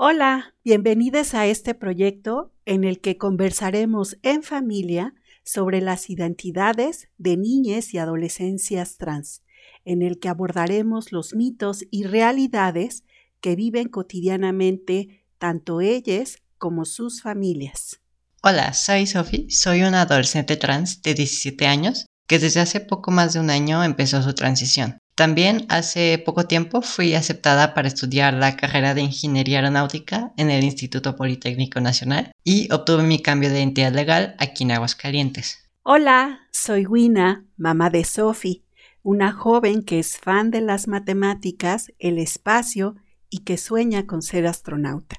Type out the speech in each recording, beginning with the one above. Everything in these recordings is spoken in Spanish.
Hola, bienvenidos a este proyecto en el que conversaremos en familia sobre las identidades de niñas y adolescencias trans, en el que abordaremos los mitos y realidades que viven cotidianamente tanto ellas como sus familias. Hola, soy Sophie, soy una adolescente trans de 17 años que desde hace poco más de un año empezó su transición. También hace poco tiempo fui aceptada para estudiar la carrera de Ingeniería Aeronáutica en el Instituto Politécnico Nacional y obtuve mi cambio de identidad legal aquí en Aguascalientes. Hola, soy Wina, mamá de Sophie, una joven que es fan de las matemáticas, el espacio y que sueña con ser astronauta.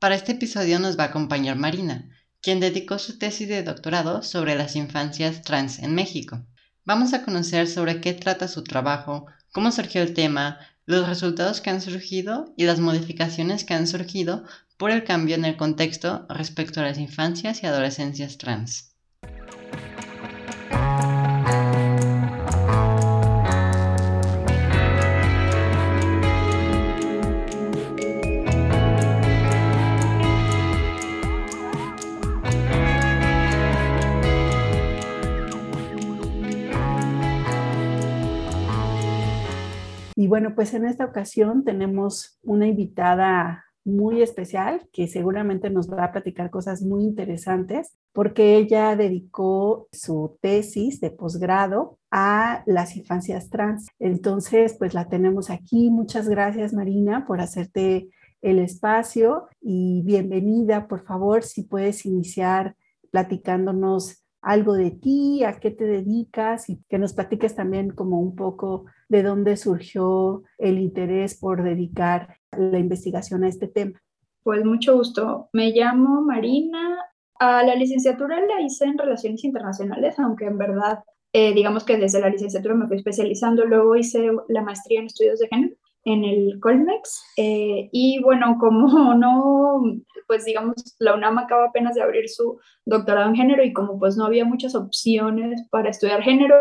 Para este episodio nos va a acompañar Marina, quien dedicó su tesis de doctorado sobre las infancias trans en México. Vamos a conocer sobre qué trata su trabajo, cómo surgió el tema, los resultados que han surgido y las modificaciones que han surgido por el cambio en el contexto respecto a las infancias y adolescencias trans. Bueno, pues en esta ocasión tenemos una invitada muy especial que seguramente nos va a platicar cosas muy interesantes porque ella dedicó su tesis de posgrado a las infancias trans. Entonces, pues la tenemos aquí. Muchas gracias, Marina, por hacerte el espacio y bienvenida. Por favor, si puedes iniciar platicándonos algo de ti, a qué te dedicas y que nos platiques también como un poco de dónde surgió el interés por dedicar la investigación a este tema. Pues mucho gusto. Me llamo Marina. A la licenciatura la hice en Relaciones Internacionales, aunque en verdad, eh, digamos que desde la licenciatura me fui especializando. Luego hice la maestría en estudios de género en el Colmex. Eh, y bueno, como no, pues digamos, la UNAM acaba apenas de abrir su doctorado en género y como pues no había muchas opciones para estudiar género,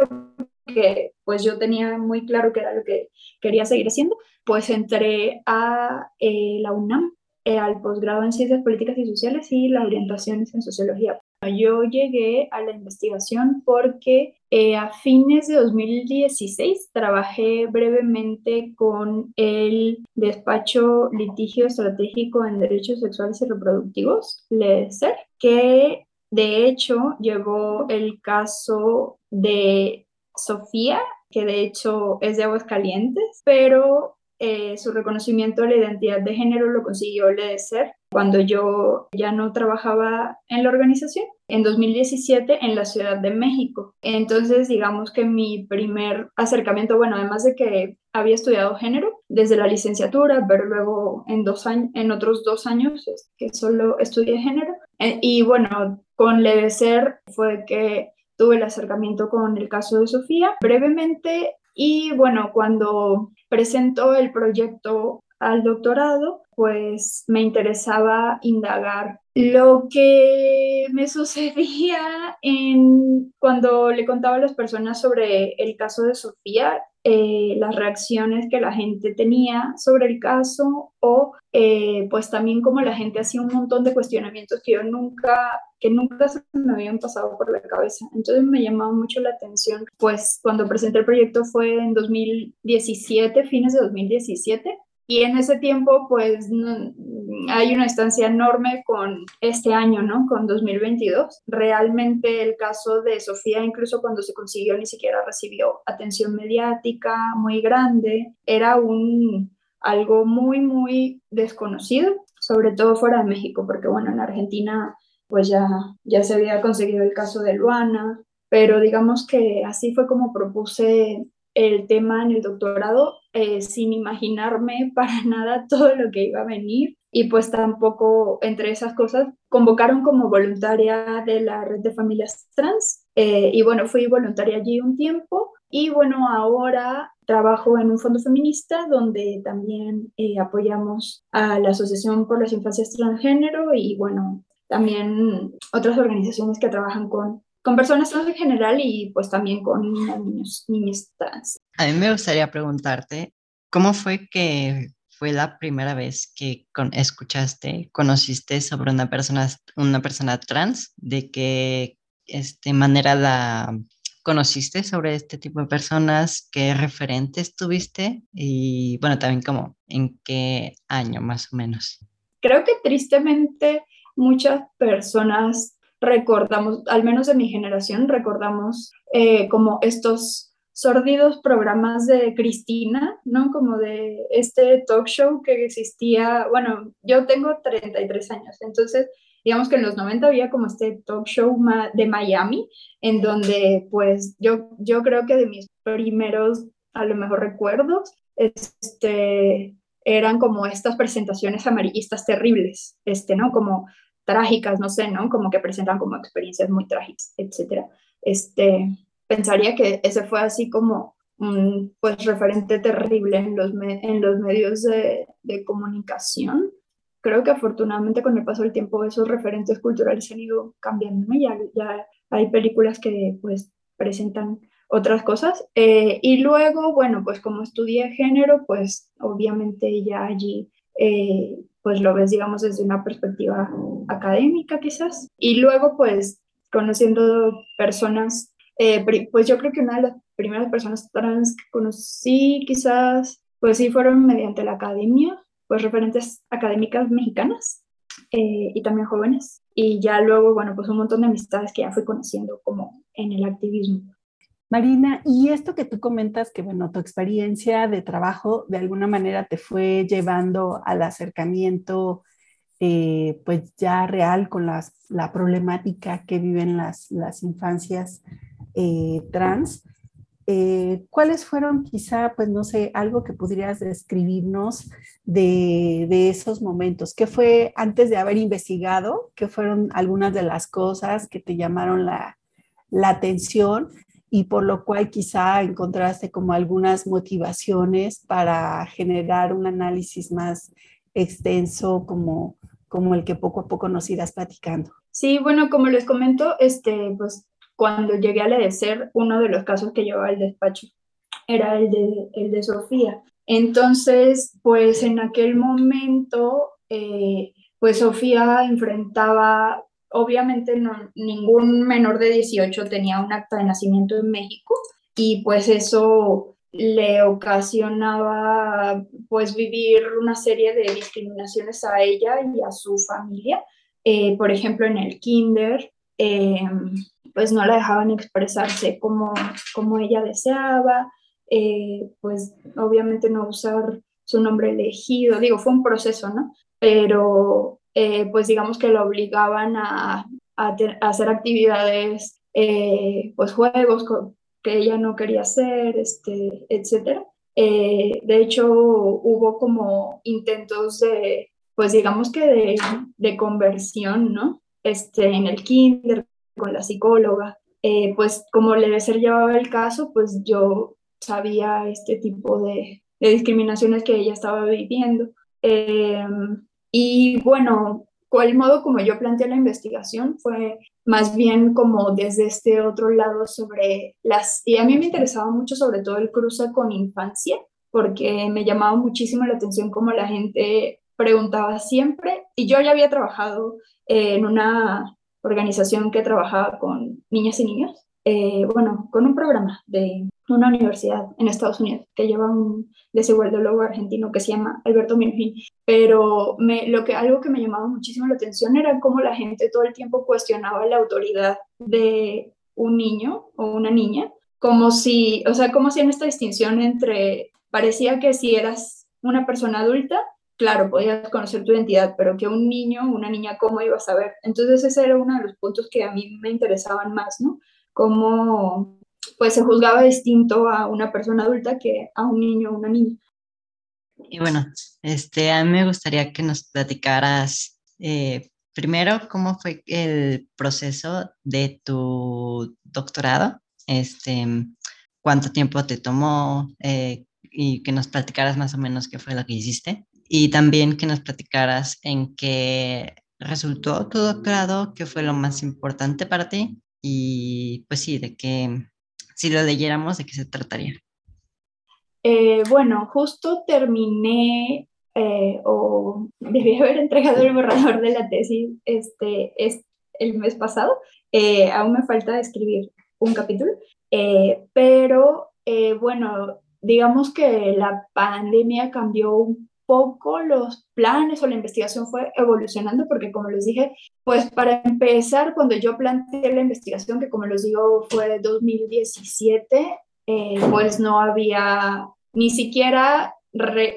que pues yo tenía muy claro que era lo que quería seguir haciendo, pues entré a eh, la UNAM, eh, al posgrado en Ciencias Políticas y Sociales y las orientaciones en Sociología. Yo llegué a la investigación porque eh, a fines de 2016 trabajé brevemente con el despacho litigio estratégico en derechos sexuales y reproductivos, LESER, que de hecho llevó el caso de Sofía, que de hecho es de Aguascalientes, pero eh, su reconocimiento de la identidad de género lo consiguió LEDECER cuando yo ya no trabajaba en la organización, en 2017 en la Ciudad de México. Entonces, digamos que mi primer acercamiento, bueno, además de que había estudiado género desde la licenciatura, pero luego en, otros dos años que solo estudié género. Eh, y bueno, con LEDECER fue que tuve el acercamiento con el caso de Sofía. Brevemente, y bueno, cuando presentó el proyecto al doctorado, pues me interesaba indagar lo que me sucedía en cuando le contaba a las personas sobre el caso de Sofía, eh, las reacciones que la gente tenía sobre el caso o eh, pues también como la gente hacía un montón de cuestionamientos que nunca, que nunca se me habían pasado por la cabeza. Entonces me llamaba mucho la atención, pues cuando presenté el proyecto fue en 2017, fines de 2017, y en ese tiempo, pues hay una distancia enorme con este año, ¿no? Con 2022. Realmente el caso de Sofía, incluso cuando se consiguió, ni siquiera recibió atención mediática muy grande. Era un, algo muy, muy desconocido, sobre todo fuera de México, porque bueno, en Argentina pues ya, ya se había conseguido el caso de Luana, pero digamos que así fue como propuse el tema en el doctorado eh, sin imaginarme para nada todo lo que iba a venir. Y pues tampoco entre esas cosas convocaron como voluntaria de la red de familias trans. Eh, y bueno fui voluntaria allí un tiempo. Y bueno ahora trabajo en un fondo feminista donde también eh, apoyamos a la Asociación por las Infancias Transgénero y bueno también otras organizaciones que trabajan con con personas trans en general y pues también con niños, niños trans. A mí me gustaría preguntarte, ¿cómo fue que fue la primera vez que escuchaste, conociste sobre una persona, una persona trans? ¿De qué este, manera la conociste sobre este tipo de personas? ¿Qué referentes tuviste? Y bueno, también como en qué año más o menos. Creo que tristemente muchas personas recordamos, al menos de mi generación, recordamos eh, como estos sordidos programas de Cristina, ¿no? Como de este talk show que existía, bueno, yo tengo 33 años, entonces digamos que en los 90 había como este talk show de Miami, en donde pues yo, yo creo que de mis primeros, a lo mejor recuerdos, este, eran como estas presentaciones amarillistas terribles, este, ¿no? Como trágicas, no sé, ¿no? Como que presentan como experiencias muy trágicas, etcétera. Este, pensaría que ese fue así como un pues, referente terrible en los, medios de, comunicación. Creo que afortunadamente con el paso del tiempo esos referentes culturales se han ido cambiando, ya, ya hay películas que pues presentan otras cosas. Eh, y luego, bueno, pues como estudié género, pues obviamente ya allí eh, pues lo ves, digamos, desde una perspectiva académica quizás. Y luego, pues conociendo personas eh, pues yo creo que una de las primeras personas trans que conocí quizás, pues sí fueron mediante la academia, pues referentes académicas mexicanas eh, y también jóvenes. Y ya luego, bueno, pues un montón de amistades que ya fui conociendo como en el activismo. Marina, y esto que tú comentas, que bueno, tu experiencia de trabajo de alguna manera te fue llevando al acercamiento eh, pues ya real con las, la problemática que viven las, las infancias eh, trans. Eh, ¿Cuáles fueron quizá, pues no sé, algo que pudieras describirnos de, de, esos momentos? ¿Qué fue antes de haber investigado? ¿Qué fueron algunas de las cosas que te llamaron la, la atención y por lo cual quizá encontraste como algunas motivaciones para generar un análisis más extenso como, como el que poco a poco nos irás platicando? Sí, bueno, como les comento, este, pues cuando llegué a leer uno de los casos que llevaba el despacho era el de, el de Sofía. Entonces, pues en aquel momento, eh, pues Sofía enfrentaba, obviamente no, ningún menor de 18 tenía un acta de nacimiento en México y pues eso le ocasionaba pues vivir una serie de discriminaciones a ella y a su familia. Eh, por ejemplo, en el kinder, eh, pues no la dejaban expresarse como, como ella deseaba, eh, pues obviamente no usar su nombre elegido, digo, fue un proceso, ¿no? Pero eh, pues digamos que la obligaban a, hacer actividades, eh, pues juegos que ella no quería hacer, este, etc. de hecho, hubo como intentos de, pues digamos que de, de conversión, ¿no? Este, en el kinder, con la psicóloga, eh, pues como le ser llevaba el caso, pues yo sabía este tipo de, discriminaciones que ella estaba viviendo. Em, y bueno, el modo como yo planteé la investigación fue más bien como desde este otro lado sobre las... Y a mí me interesaba mucho sobre todo el cruce con infancia, porque me llamaba muchísimo la atención como la gente preguntaba siempre, y yo ya había trabajado en una organización que trabajaba con niñas y niños, eh, bueno, con un programa de una universidad en Estados Unidos que lleva un desigualdólogo argentino que se llama Alberto Minujín. Pero me, lo que, algo que me llamaba muchísimo la atención era cómo la gente todo el tiempo cuestionaba la autoridad de un niño o una niña, como si, o sea, como si en esta distinción entre, parecía que si eras una persona adulta, claro, podías conocer tu identidad, pero que un niño, una niña, ¿cómo iba a saber? Entonces ese era uno de los puntos que a mí me interesaban más, ¿no? Cómo pues se juzgaba distinto a una persona adulta que a un niño o una niña. Y bueno, este, a mí me gustaría que nos platicaras eh, primero cómo fue el proceso de tu doctorado, este, cuánto tiempo te tomó eh, y que nos platicaras más o menos qué fue lo que hiciste. Y también que nos platicaras en qué resultó tu doctorado, qué fue lo más importante para ti. Y pues sí, de qué, si lo leyéramos, de qué se trataría. Eh, bueno, justo terminé eh, o debí haber entregado el borrador de la tesis este, es el mes pasado. Eh, aún me falta escribir un capítulo, pero bueno, digamos que la pandemia cambió un poco los planes o la investigación fue evolucionando porque como les dije, pues para empezar, cuando yo planteé la investigación, que como les digo fue 2017, pues no había ni siquiera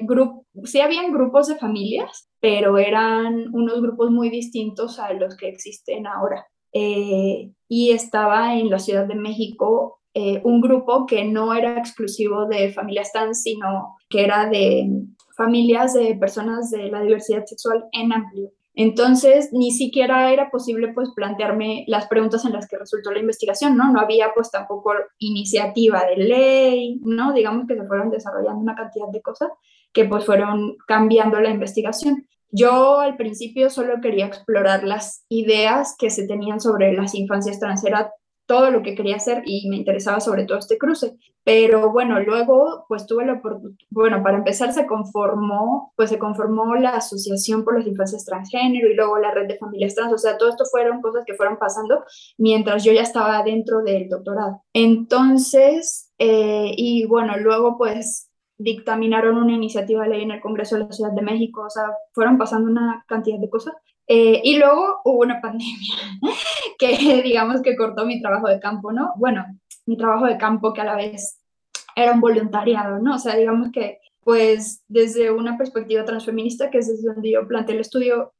grupo, sí habían grupos de familias, pero eran unos grupos muy distintos a los que existen ahora. Eh, y estaba en la Ciudad de México eh, un grupo que no era exclusivo de familias trans, sino que era de familias de personas de la diversidad sexual en amplio. Entonces, ni siquiera era posible pues plantearme las preguntas en las que resultó la investigación, ¿no? No había pues tampoco iniciativa de ley, ¿no? Digamos que se fueron desarrollando una cantidad de cosas que pues fueron cambiando la investigación. Yo al principio solo quería explorar las ideas que se tenían sobre las infancias trans, era todo lo que quería hacer y me interesaba sobre todo este cruce. Pero bueno, luego pues tuve la oportunidad, bueno, para empezar se conformó, pues se conformó la Asociación por las Infancias Transgénero y luego la Red de Familias Trans, o sea, todo esto fueron cosas que fueron pasando mientras yo ya estaba dentro del doctorado. Entonces, eh, y bueno, luego pues dictaminaron una iniciativa de ley en el Congreso de la Ciudad de México, o sea, fueron pasando una cantidad de cosas. Eh, y luego hubo una pandemia que digamos que cortó mi trabajo de campo, ¿no? Bueno, mi trabajo de campo que a la vez era un voluntariado, ¿no? O sea, digamos que pues desde una perspectiva transfeminista, que es desde donde yo planteé el estudio,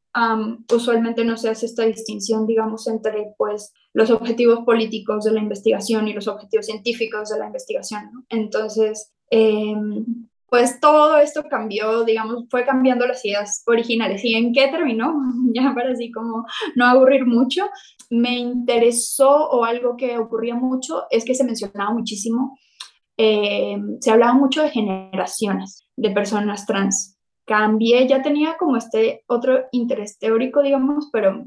usualmente no se hace esta distinción, digamos, entre pues los objetivos políticos de la investigación y los objetivos científicos de la investigación. Entonces, em, pues todo esto cambió, digamos, fue cambiando las ideas originales. ¿Y en qué terminó? Ya para así como no aburrir mucho, me interesó o algo que ocurría mucho es que se mencionaba muchísimo, eh, se hablaba mucho de generaciones de personas trans. Cambié, ya tenía como este otro interés teórico, digamos, pero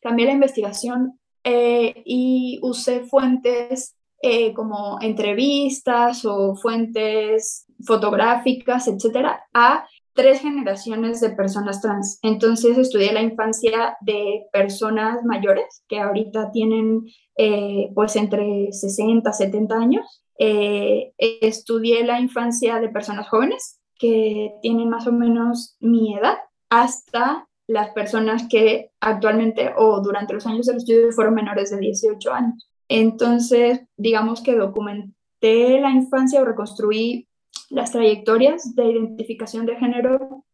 cambié la investigación eh, y usé fuentes eh, como entrevistas o fuentes fotográficas, etcétera, a tres generaciones de personas trans. Entonces estudié la infancia de personas mayores que ahorita tienen eh, pues entre 60, 70 años. Eh, estudié la infancia de personas jóvenes que tienen más o menos mi edad hasta las personas que actualmente o durante los años del estudio fueron menores de 18 años. Entonces, digamos que documenté la infancia o reconstruí las trayectorias de identificación de género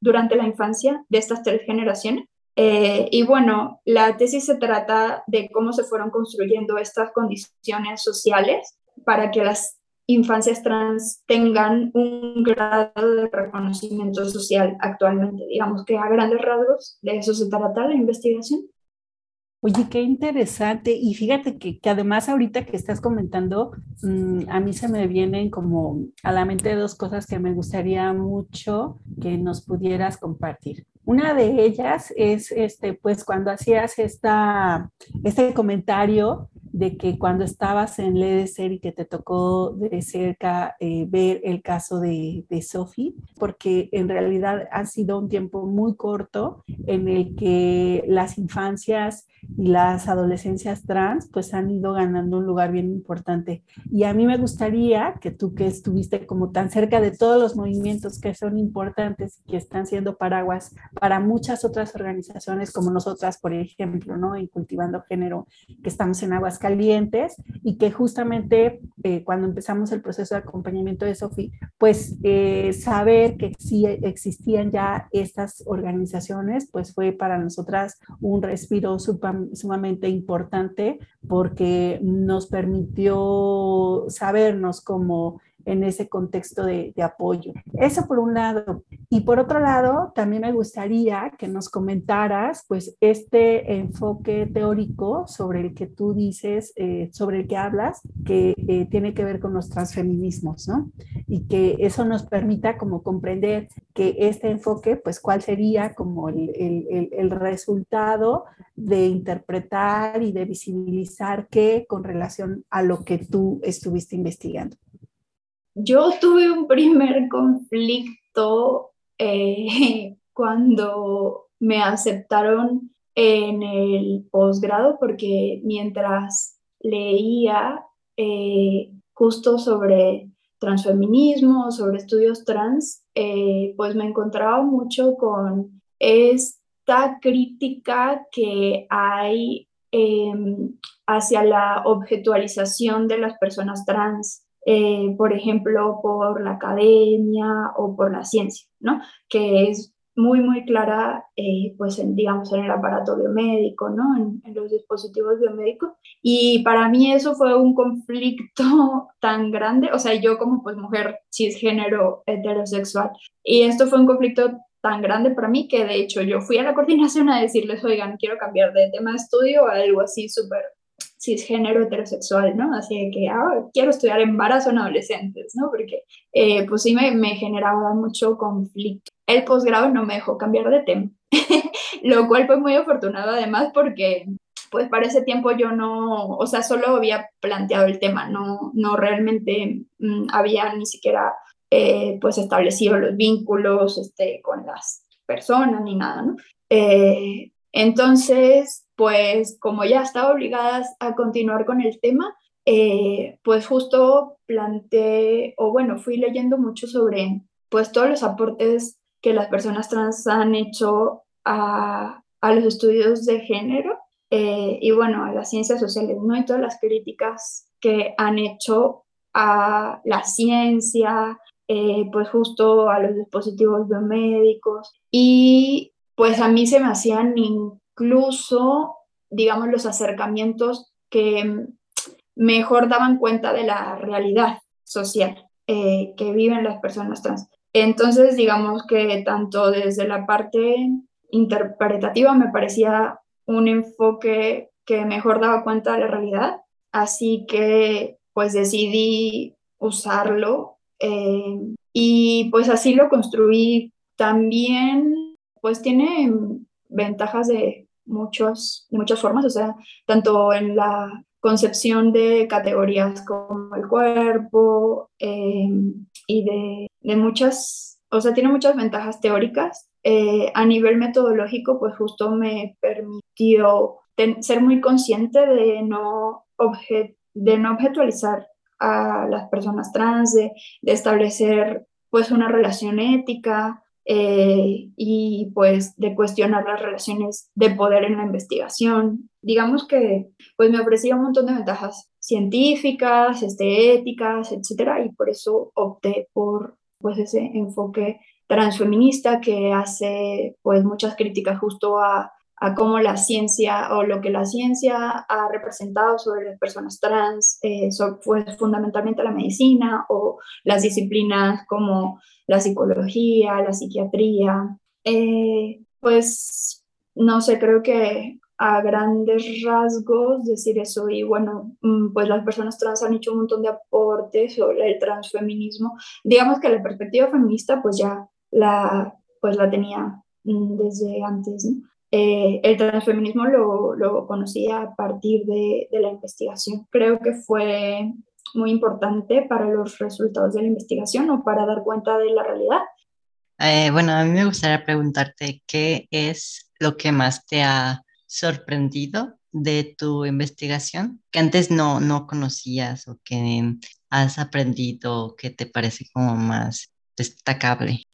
durante la infancia de estas tres generaciones. Eh, y bueno, la tesis se trata de cómo se fueron construyendo estas condiciones sociales para que las infancias trans tengan un grado de reconocimiento social actualmente. Digamos que a grandes rasgos de eso se trata la investigación. Oye, qué interesante. Y fíjate que, además ahorita que estás comentando, mm, a mí se me vienen como a la mente dos cosas que me gustaría mucho que nos pudieras compartir. Una de ellas es, este, pues, cuando hacías esta, este comentario de que cuando estabas en Ledecer y que te tocó de cerca eh, ver el caso de, de Sophie, porque en realidad ha sido un tiempo muy corto en el que las infancias y las adolescencias trans pues han ido ganando un lugar bien importante. Y a mí me gustaría que tú que estuviste como tan cerca de todos los movimientos que son importantes y que están siendo paraguas para muchas otras organizaciones como nosotras, por ejemplo, ¿no? En Cultivando Género, que estamos en Aguas Calientes y que justamente eh, cuando empezamos el proceso de acompañamiento de Sofi, pues eh, saber que sí existían ya estas organizaciones, pues fue para nosotras un respiro sumamente importante porque nos permitió sabernos como en ese contexto de, apoyo. Eso por un lado. Y por otro lado, también me gustaría que nos comentaras, pues, este enfoque teórico sobre el que tú dices, eh, sobre el que hablas, que eh, tiene que ver con los transfeminismos, ¿no? Y que eso nos permita como comprender que este enfoque, pues, cuál sería como el, resultado de interpretar y de visibilizar qué con relación a lo que tú estuviste investigando yo tuve un primer conflicto eh, cuando me aceptaron en el posgrado, porque mientras leía eh, justo sobre transfeminismo, sobre estudios trans, eh, pues me encontraba mucho con esta crítica que hay em, hacia la objetualización de las personas trans, eh, por ejemplo, por la academia o por la ciencia, ¿no? Que es muy, muy clara, eh, pues, en, digamos, en el aparato biomédico, ¿no? En, en, los dispositivos biomédicos. Y para mí eso fue un conflicto tan grande, o sea, yo como, pues, mujer cisgénero heterosexual, y esto fue un conflicto tan grande para mí que de hecho yo fui a la coordinación a decirles, oigan, quiero cambiar de tema de estudio a algo así súper cisgénero heterosexual, ¿no? Así que ah, quiero estudiar embarazo en adolescentes, ¿no? Porque eh, pues sí me, me generaba mucho conflicto. El posgrado no me dejó cambiar de tema, lo cual fue muy afortunado además porque pues para ese tiempo yo no, o sea, solo había planteado el tema, no, no realmente mm, había ni siquiera eh, pues establecido los vínculos este, con las personas ni nada, ¿no? Eh, entonces, pues como ya estaba obligada a continuar con el tema, eh, pues justo planteé, o bueno, fui leyendo mucho sobre pues todos los aportes que las personas trans han hecho a, a los estudios de género eh, y bueno, a las ciencias sociales, ¿no? Y todas las críticas que han hecho a la ciencia, eh, pues justo a los dispositivos biomédicos y pues a mí se me hacían incluso, digamos, los acercamientos que mejor daban cuenta de la realidad social eh, que viven las personas trans. Entonces, digamos que tanto desde la parte interpretativa me parecía un enfoque que mejor daba cuenta de la realidad, así que pues decidí usarlo eh, y pues así lo construí. También pues tiene ventajas de muchos, muchas formas, o sea, tanto en la concepción de categorías como el cuerpo eh, y de, de, muchas, o sea, tiene muchas ventajas teóricas. Eh, a nivel metodológico, pues justo me permitió ser muy consciente de no, de no objetualizar a las personas trans, de, de establecer pues una relación ética, eh, y pues de cuestionar las relaciones de poder en la investigación. Digamos que pues me ofrecía un montón de ventajas científicas, este, éticas, etcétera, y por eso opté por pues ese enfoque transfeminista que hace pues muchas críticas justo a a cómo la ciencia o lo que la ciencia ha representado sobre las personas trans, eh, pues fundamentalmente la medicina o las disciplinas como la psicología, la psiquiatría. Eh, pues no sé, creo que a grandes rasgos decir eso y bueno, mm, pues las personas trans han hecho un montón de aportes sobre el transfeminismo. Digamos que la perspectiva feminista pues ya la, pues la tenía mm, desde antes, ¿no? Eh, el transfeminismo lo, lo, conocí a partir de, la investigación. Creo que fue muy importante para los resultados de la investigación o para dar cuenta de la realidad. Eh, bueno, a mí me gustaría preguntarte qué es lo que más te ha sorprendido de tu investigación que antes no, no conocías o que has aprendido que te parece como más destacable.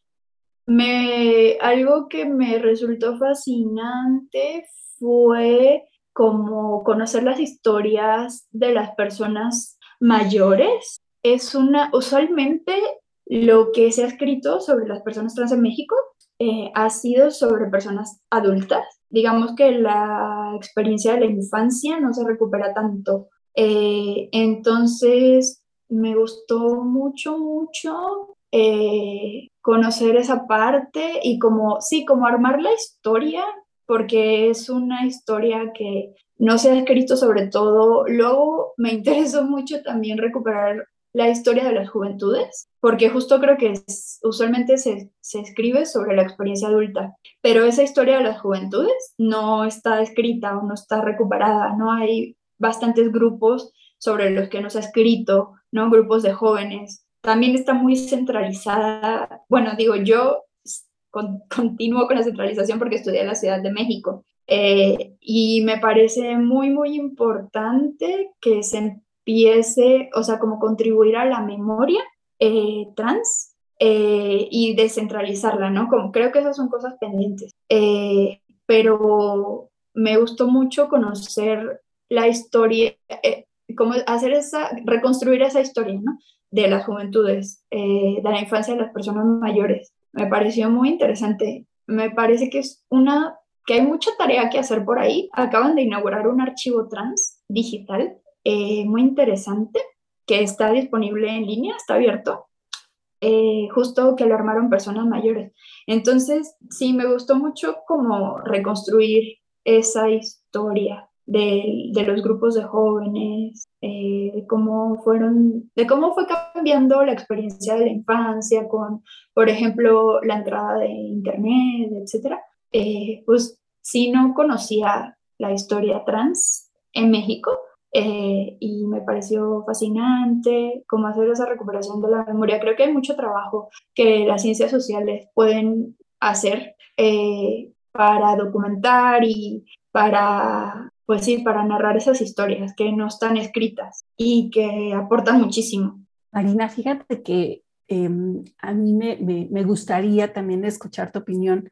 Me, algo que me resultó fascinante fue como conocer las historias de las personas mayores. Es una, usualmente lo que se ha escrito sobre las personas trans en México eh, ha sido sobre personas adultas. Digamos que la experiencia de la infancia no se recupera tanto. Eh, entonces, me gustó mucho, mucho eh, conocer esa parte y como, sí, como armar la historia, porque es una historia que no se ha escrito sobre todo. Luego me interesó mucho también recuperar la historia de las juventudes, porque justo creo que usualmente se, se, escribe sobre la experiencia adulta, pero esa historia de las juventudes no está escrita o no está recuperada, no hay bastantes grupos sobre los que no se ha escrito, ¿no? Grupos de jóvenes también está muy centralizada. Bueno, digo, yo continúo con la centralización porque estudié en la Ciudad de México. Eh, y me parece muy, muy importante que se empiece, o sea, como contribuir a la memoria eh, trans eh, y descentralizarla, ¿no? Como creo que esas son cosas pendientes. pero me gustó mucho conocer la historia, cómo hacer esa, reconstruir esa historia, ¿no? De las juventudes, de la infancia de las personas mayores. Me pareció muy interesante. Me parece que es una que hay mucha tarea que hacer por ahí. Acaban de inaugurar un archivo trans digital eh, muy interesante que está disponible en línea, está abierto, eh, justo que lo armaron personas mayores. Entonces, sí, me gustó mucho como reconstruir esa historia de, de los grupos de jóvenes, eh, de cómo fueron, de cómo fue cambiando la experiencia de la infancia con, por ejemplo, la entrada de internet, etcétera. Eh, pues sí no conocía la historia trans en México eh, y me pareció fascinante cómo hacer esa recuperación de la memoria. Creo que hay mucho trabajo que las ciencias sociales pueden hacer eh, para documentar y para, pues sí, para narrar esas historias que no están escritas y que aportan muchísimo. Marina, fíjate que em, a mí me, me gustaría también escuchar tu opinión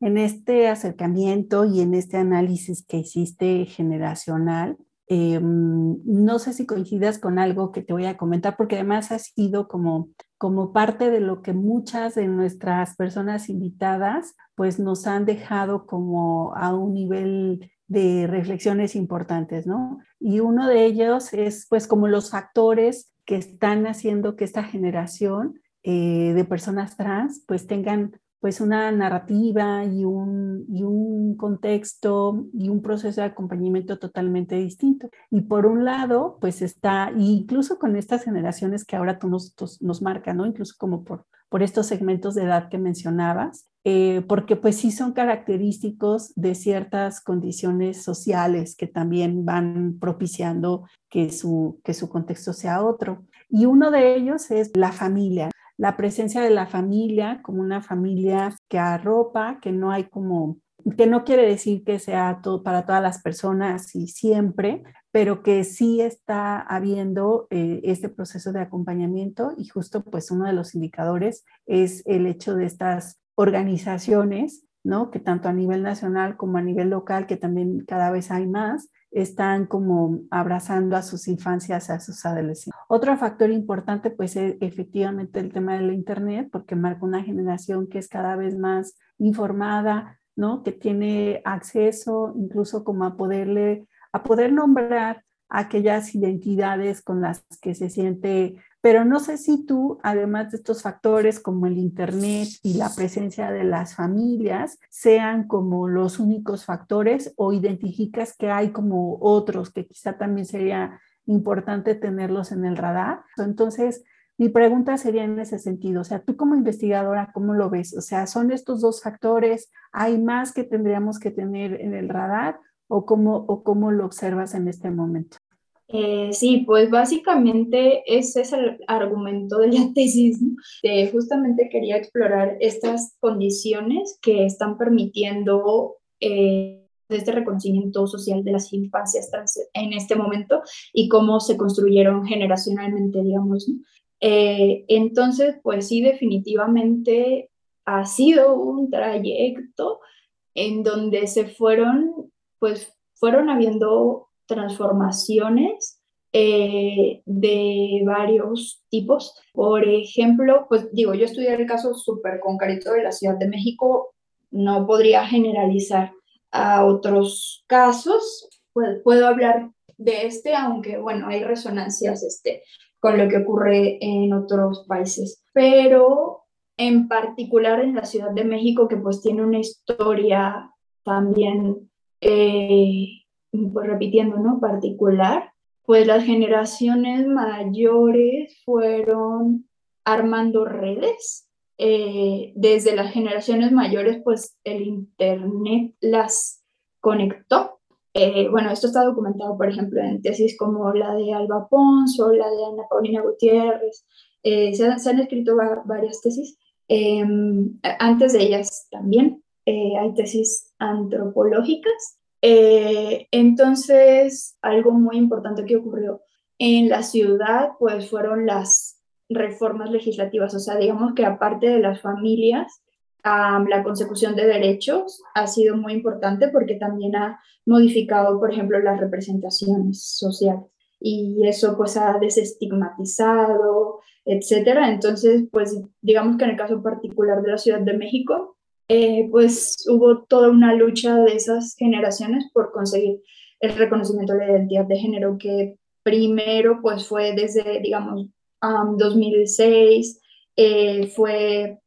en este acercamiento y en este análisis que hiciste generacional, em, no sé si coincidas con algo que te voy a comentar, porque además ha sido como, como parte de lo que muchas de nuestras personas invitadas pues nos han dejado como a un nivel de reflexiones importantes, ¿no? Y uno de ellos es pues como los factores que están haciendo que esta generación eh, de personas trans pues tengan pues una narrativa y un, y un contexto y un proceso de acompañamiento totalmente distinto. Y por un lado, pues está, incluso con estas generaciones que ahora tú nos, nos marcas, ¿no? Incluso como por, por estos segmentos de edad que mencionabas, eh, porque pues sí son característicos de ciertas condiciones sociales que también van propiciando que su, que su contexto sea otro. Y uno de ellos es la familia la presencia de la familia como una familia que arropa, que no hay como, que no quiere decir que sea todo, para todas las personas y siempre, pero que sí está habiendo eh, este proceso de acompañamiento y justo pues uno de los indicadores es el hecho de estas organizaciones, ¿no? Que tanto a nivel nacional como a nivel local, que también cada vez hay más, están como abrazando a sus infancias, a sus adolescentes. Otro factor importante, pues es efectivamente el tema de la Internet, porque marca una generación que es cada vez más informada, ¿no? Que tiene acceso incluso como a poderle, a poder nombrar aquellas identidades con las que se siente pero no sé si tú, además de estos factores como el Internet y la presencia de las familias, sean como los únicos factores o identificas que hay como otros que quizá también sería importante tenerlos en el radar. Entonces, mi pregunta sería en ese sentido, o sea, tú como investigadora, ¿cómo lo ves? O sea, ¿son estos dos factores? ¿Hay más que tendríamos que tener en el radar o cómo, o cómo lo observas en este momento? Eh, sí, pues básicamente ese es el argumento de la tesis. justamente quería explorar estas condiciones que están permitiendo eh, este reconocimiento social de las infancias trans en este momento y cómo se construyeron generacionalmente, digamos. Eh, entonces, pues sí, definitivamente ha sido un trayecto en donde se fueron, pues fueron habiendo transformaciones eh, de varios tipos. Por ejemplo, pues digo, yo estudié el caso súper concreto de la Ciudad de México, no podría generalizar a otros casos, puedo hablar de este, aunque bueno, hay resonancias este, con lo que ocurre en otros países, pero en particular en la Ciudad de México, que pues tiene una historia también eh, pues repitiendo, ¿no? Particular, pues las generaciones mayores fueron armando redes. Eh, desde las generaciones mayores, pues el Internet las conectó. Eh, bueno, esto está documentado, por ejemplo, en tesis como la de Alba Pons o la de Ana Paulina Gutiérrez. Eh, se, han, escrito varias tesis Em, antes de ellas también eh, hay tesis antropológicas. Eh, entonces, algo muy importante que ocurrió en la ciudad, pues fueron las reformas legislativas, o sea, digamos que aparte de las familias, la consecución de derechos ha sido muy importante porque también ha modificado, por ejemplo, las representaciones sociales y eso pues ha desestigmatizado, etcétera. Entonces, pues digamos que en el caso particular de la Ciudad de México, eh, pues hubo toda una lucha de esas generaciones por conseguir el reconocimiento de la identidad de género que primero pues fue desde, digamos, 2006, eh, fue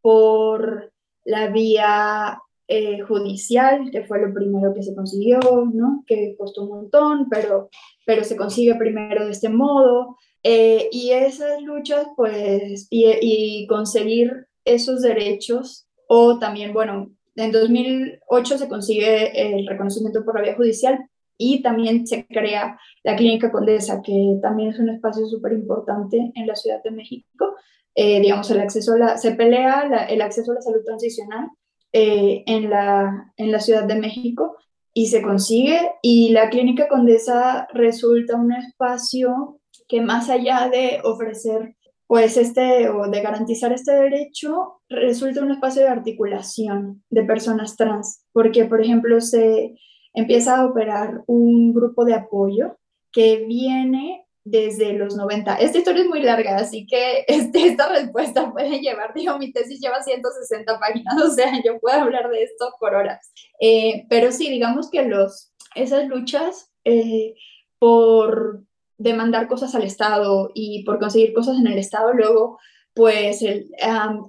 por la vía eh, judicial, que fue lo primero que se consiguió, ¿no? que costó un montón, pero, pero se consigue primero de este modo. Y esas luchas, pues, y, conseguir esos derechos, o también, bueno, en 2008 se consigue el reconocimiento por la vía judicial y también se crea la Clínica Condesa, que también es un espacio súper importante en la Ciudad de México, eh, digamos, el acceso a la, se pelea el acceso a la salud transicional eh, en, la, en la Ciudad de México y se consigue. Y la Clínica Condesa resulta un espacio que más allá de ofrecer pues este o de garantizar este derecho resulta un espacio de articulación de personas trans porque por ejemplo se empieza a operar un grupo de apoyo que viene desde los 90. Esta historia es muy larga, así que este, esta respuesta puede llevar, digo, mi tesis lleva 160 páginas, o sea, yo puedo hablar de esto por horas. Eh, pero sí, digamos que los, esas luchas eh, por demandar cosas al Estado y por conseguir cosas en el Estado, luego, pues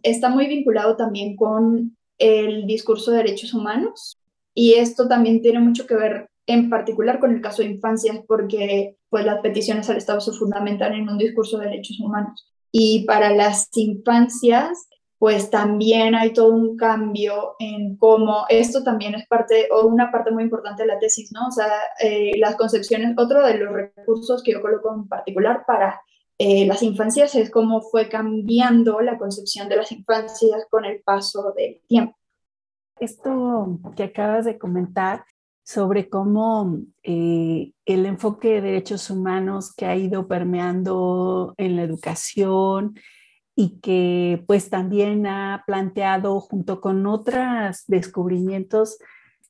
está muy vinculado también con el discurso de derechos humanos. Y esto también tiene mucho que ver en particular con el caso de infancias, porque pues las peticiones al Estado se fundamentan en un discurso de derechos humanos. Y para las infancias, pues también hay todo un cambio en cómo esto también es parte o una parte muy importante de la tesis, ¿no? O sea, eh, las concepciones, otro de los recursos que yo coloco en particular para eh, las infancias es cómo fue cambiando la concepción de las infancias con el paso del tiempo. Esto que acabas de comentar sobre cómo eh, el enfoque de derechos humanos que ha ido permeando en la educación y que pues también ha planteado junto con otros descubrimientos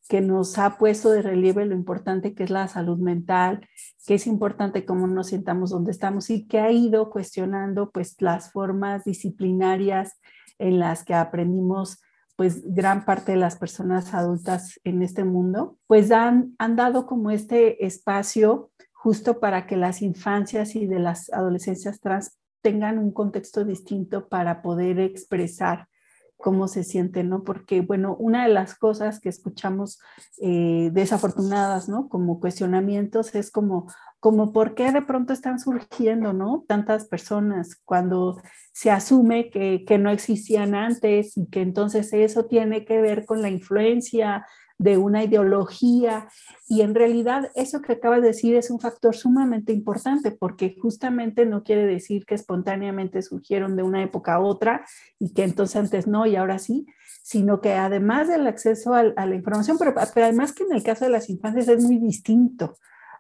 que nos ha puesto de relieve lo importante que es la salud mental, que es importante cómo nos sientamos donde estamos y que ha ido cuestionando pues las formas disciplinarias en las que aprendimos pues gran parte de las personas adultas en este mundo, pues han, han dado como este espacio justo para que las infancias y de las adolescencias trans tengan un contexto distinto para poder expresar cómo se sienten, ¿no? Porque, bueno, una de las cosas que escuchamos eh, desafortunadas, ¿no? Como cuestionamientos es como, como, ¿por qué de pronto están surgiendo, ¿no? Tantas personas cuando se asume que, que no existían antes y que entonces eso tiene que ver con la influencia de una ideología y en realidad eso que acabas de decir es un factor sumamente importante porque justamente no quiere decir que espontáneamente surgieron de una época a otra y que entonces antes no y ahora sí, sino que además del acceso a, la información, pero, pero además que en el caso de las infancias es muy distinto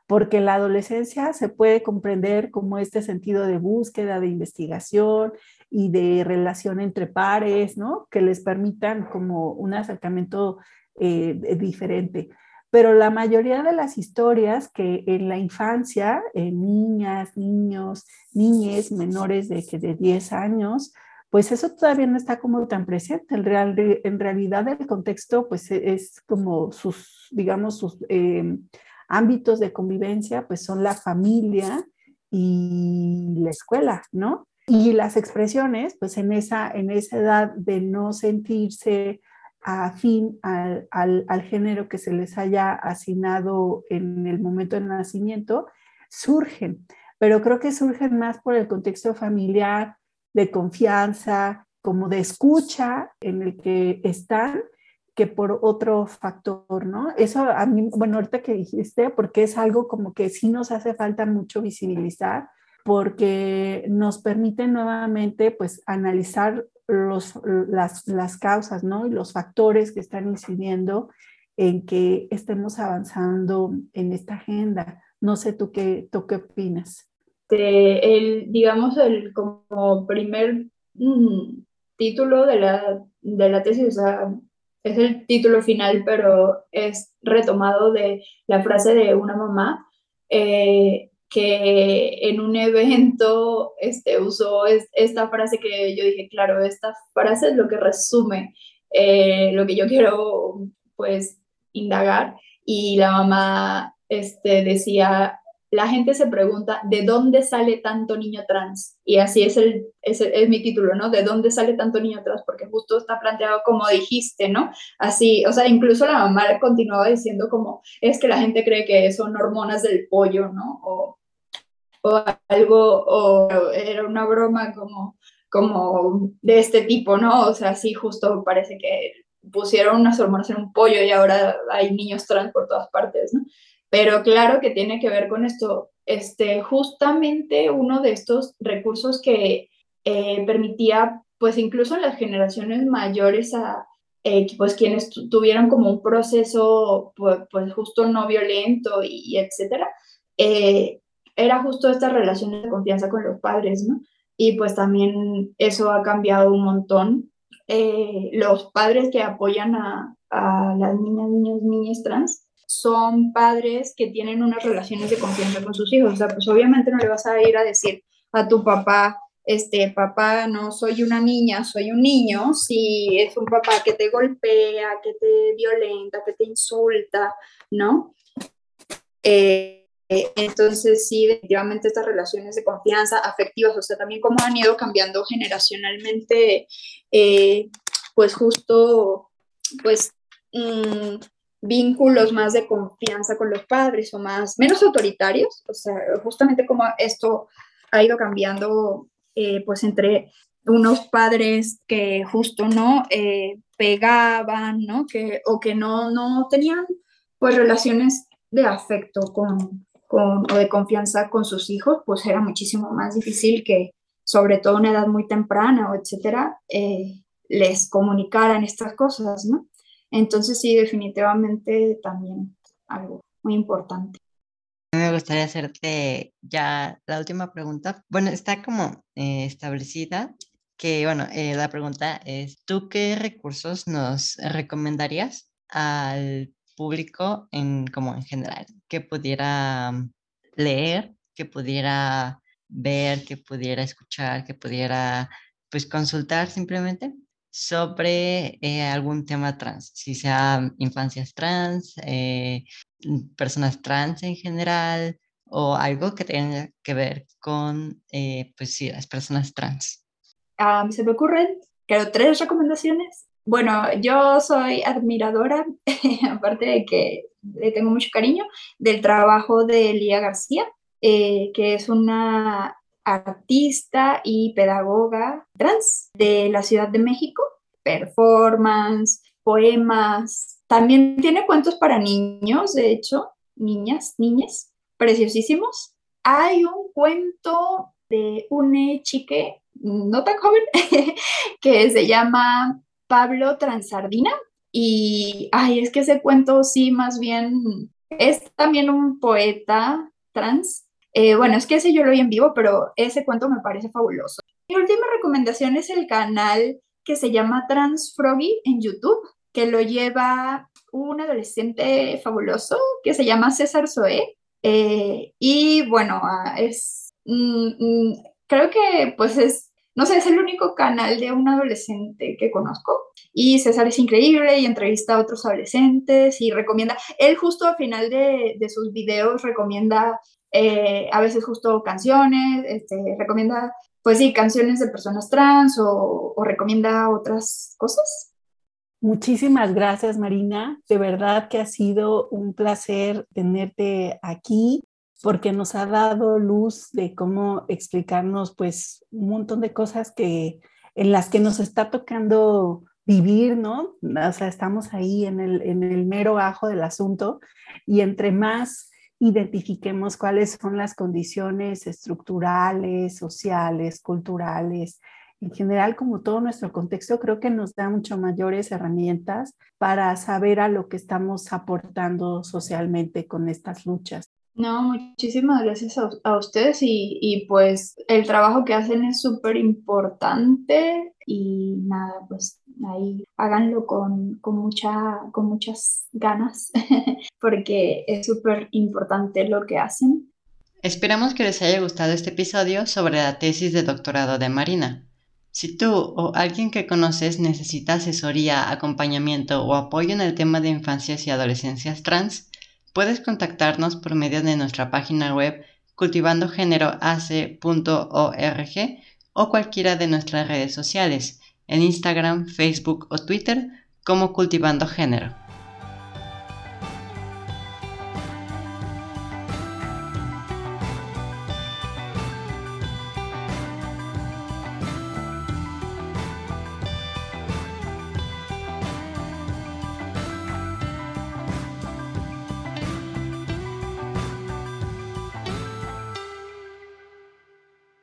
porque la adolescencia se puede comprender como este sentido de búsqueda, de investigación y de relación entre pares, ¿no? Que les permitan como un acercamiento eh, diferente. Pero la mayoría de las historias que en la infancia, en niñas, niños, niñes menores de, que de 10 años, pues eso todavía no está como tan presente. En, real, en realidad el contexto pues e, es como sus, digamos, sus eh, ámbitos de convivencia, pues son la familia y la escuela, ¿no? Y las expresiones, pues en esa, en esa edad de no sentirse afín al, al, al, género que se les haya asignado en el momento del nacimiento, surgen, pero creo que surgen más por el contexto familiar, de confianza, como de escucha en el que están, que por otro factor, ¿no? Eso a mí, bueno, ahorita que dijiste, porque es algo como que sí nos hace falta mucho visibilizar, porque nos permite nuevamente, pues, analizar los, las, las causas, ¿no? Y los factores que están incidiendo en que estemos avanzando en esta agenda. No sé tú qué, tú qué opinas. el, digamos, el como primer mm, título de la, de la tesis, o sea, es el título final, pero es retomado de la frase de una mamá eh, que en un evento este, usó esta frase que yo dije, claro, esta frase es lo que resume eh, lo que yo quiero pues indagar y la mamá este, decía, la gente se pregunta, ¿de dónde sale tanto niño trans? Y así es, el, es, es, mi título, ¿no? ¿De dónde sale tanto niño trans? Porque justo está planteado como dijiste, ¿no? Así, o sea, incluso la mamá continuaba diciendo como, es que la gente cree que son hormonas del pollo, ¿no? O algo, o era una broma como, como de este tipo, ¿no? O sea, sí, justo parece que pusieron unas hormonas en un pollo y ahora hay niños trans por todas partes, ¿no? Pero claro que tiene que ver con esto. Este, justamente uno de estos recursos que eh, permitía, pues incluso en las generaciones mayores, a eh, pues quienes tuvieron como un proceso, pues, pues justo no violento y, etcétera, eh, era justo esta relación de confianza con los padres, ¿no? Y pues también eso ha cambiado un montón. los padres que apoyan a, a las niñas, niños, niñas trans, son padres que tienen unas relaciones de confianza con sus hijos. O sea, pues obviamente no le vas a ir a decir a tu papá, este, papá, no soy una niña, soy un niño, si es un papá que te golpea, que te violenta, que te insulta, ¿no? Eh, entonces, sí, definitivamente estas relaciones de confianza afectivas, o sea, también como han ido cambiando generacionalmente, eh, pues justo, pues, mm, vínculos más de confianza con los padres o más, menos autoritarios, o sea, justamente como esto ha ido cambiando, eh, pues entre unos padres que justo no eh, pegaban, ¿no? Que, o que no, no tenían pues relaciones de afecto con, con, o de confianza con sus hijos, pues era muchísimo más difícil que, sobre todo a una edad muy temprana o etcétera, eh, les comunicaran estas cosas, ¿no? Entonces sí, definitivamente también algo muy importante. Me gustaría hacerte ya la última pregunta. Bueno, está como eh, establecida que, bueno, eh, la pregunta es, ¿tú qué recursos nos recomendarías al público en, como en general, que pudiera mm, leer, que pudiera ver, que pudiera escuchar, que pudiera pues consultar simplemente sobre eh, algún tema trans, si sea infancias trans, eh, personas trans en general o algo que tenga que ver con, eh, pues sí, las personas trans. Um, se me ocurren, creo, tres recomendaciones. Bueno, yo soy admiradora, aparte de que le tengo mucho cariño, del trabajo de Lía García, que es una artista y pedagoga trans de la Ciudad de México, performance, poemas. También tiene cuentos para niños, de hecho, niñas, niñas, preciosísimos. Hay un cuento de una chique no tan joven que se llama Pablo Transardina. Y, ay, es que ese cuento sí, más bien, es también un poeta trans eh, bueno, es que ese yo lo vi en vivo, pero ese cuento me parece fabuloso. Mi última recomendación es el canal que se llama Transfroggy en YouTube, que lo lleva un adolescente fabuloso que se llama César Zoé. Eh, y bueno, ah, es, mm, mm, creo que pues es, no sé, es el único canal de un adolescente que conozco. Y César es increíble y entrevista a otros adolescentes y recomienda, él justo al final de, de sus videos recomienda eh, a veces justo canciones, este, recomienda, pues sí, canciones de personas trans o, o recomienda otras cosas. Muchísimas gracias, Marina. De verdad que ha sido un placer tenerte aquí porque nos ha dado luz de cómo explicarnos pues un montón de cosas que en las que nos está tocando vivir, ¿no? O sea, estamos ahí en el, en el mero ajo del asunto y entre más identifiquemos cuáles son las condiciones estructurales, sociales, culturales en general, como todo nuestro contexto, creo que nos da mucho mayores herramientas para saber a lo que estamos aportando socialmente con estas luchas. No, muchísimas gracias a, ustedes y, y, pues el trabajo que hacen es súper importante y nada, pues ahí háganlo con, con, con muchas ganas porque es súper importante lo que hacen. Esperamos que les haya gustado este episodio sobre la tesis de doctorado de Marina. Si tú o alguien que conoces necesita asesoría, acompañamiento o apoyo en el tema de infancias y adolescencias trans, puedes contactarnos por medio de nuestra página web cultivandogéneroac.org o cualquiera de nuestras redes sociales, en Instagram, Facebook o Twitter como Cultivando Género.